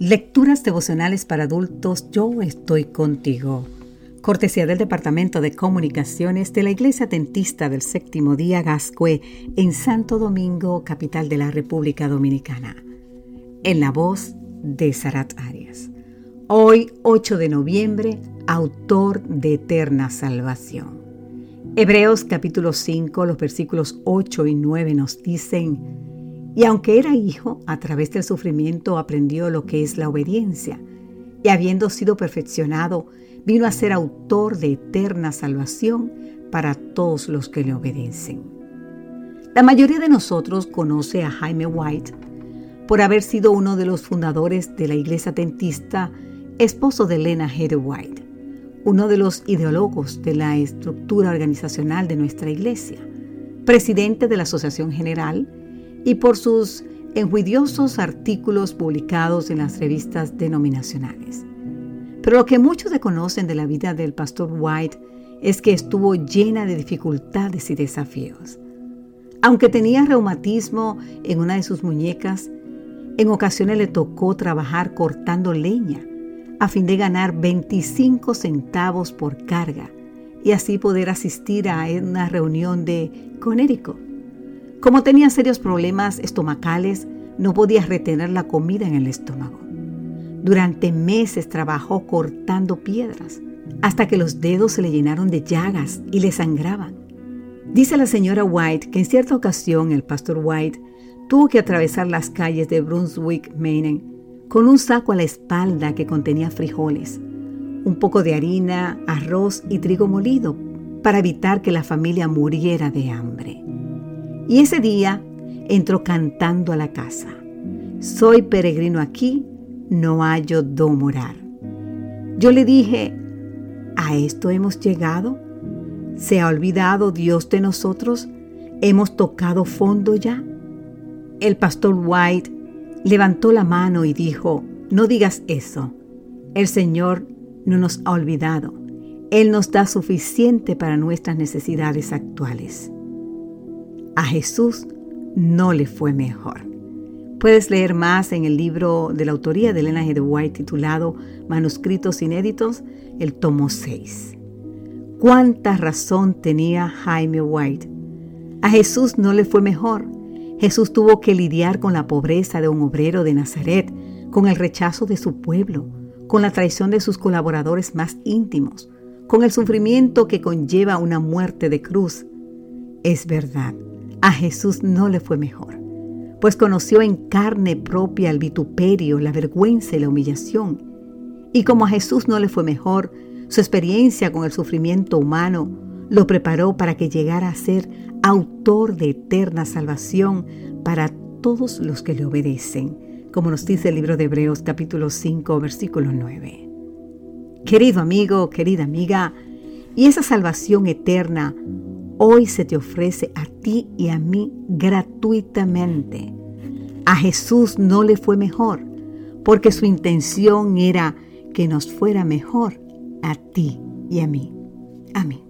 Lecturas devocionales para adultos, yo estoy contigo. Cortesía del Departamento de Comunicaciones de la Iglesia Dentista del Séptimo Día Gascue en Santo Domingo, capital de la República Dominicana. En la voz de Sarat Arias. Hoy, 8 de noviembre, autor de eterna salvación. Hebreos capítulo 5, los versículos 8 y 9 nos dicen, y aunque era hijo, a través del sufrimiento aprendió lo que es la obediencia, y habiendo sido perfeccionado, vino a ser autor de eterna salvación para todos los que le obedecen. La mayoría de nosotros conoce a Jaime White por haber sido uno de los fundadores de la iglesia dentista, esposo de Lena Heather White, uno de los ideólogos de la estructura organizacional de nuestra iglesia, presidente de la Asociación General, y por sus enjuidiosos artículos publicados en las revistas denominacionales. Pero lo que muchos desconocen de la vida del pastor White es que estuvo llena de dificultades y desafíos. Aunque tenía reumatismo en una de sus muñecas, en ocasiones le tocó trabajar cortando leña a fin de ganar 25 centavos por carga y así poder asistir a una reunión de Conérico como tenía serios problemas estomacales, no podía retener la comida en el estómago. Durante meses trabajó cortando piedras, hasta que los dedos se le llenaron de llagas y le sangraban. Dice la señora White que en cierta ocasión el pastor White tuvo que atravesar las calles de Brunswick, Maine, con un saco a la espalda que contenía frijoles, un poco de harina, arroz y trigo molido para evitar que la familia muriera de hambre. Y ese día entró cantando a la casa. Soy peregrino aquí, no hallo do morar. Yo le dije, ¿a esto hemos llegado? ¿Se ha olvidado Dios de nosotros? ¿Hemos tocado fondo ya? El pastor White levantó la mano y dijo, no digas eso. El Señor no nos ha olvidado. Él nos da suficiente para nuestras necesidades actuales. A Jesús no le fue mejor. Puedes leer más en el libro de la autoría de Elena G. de White titulado Manuscritos Inéditos, el tomo 6. ¿Cuánta razón tenía Jaime White? A Jesús no le fue mejor. Jesús tuvo que lidiar con la pobreza de un obrero de Nazaret, con el rechazo de su pueblo, con la traición de sus colaboradores más íntimos, con el sufrimiento que conlleva una muerte de cruz. Es verdad, a Jesús no le fue mejor, pues conoció en carne propia el vituperio, la vergüenza y la humillación. Y como a Jesús no le fue mejor, su experiencia con el sufrimiento humano lo preparó para que llegara a ser autor de eterna salvación para todos los que le obedecen, como nos dice el libro de Hebreos capítulo 5 versículo 9. Querido amigo, querida amiga, y esa salvación eterna hoy se te ofrece a ti y a mí gratuitamente. A Jesús no le fue mejor, porque su intención era que nos fuera mejor a ti y a mí. Amén.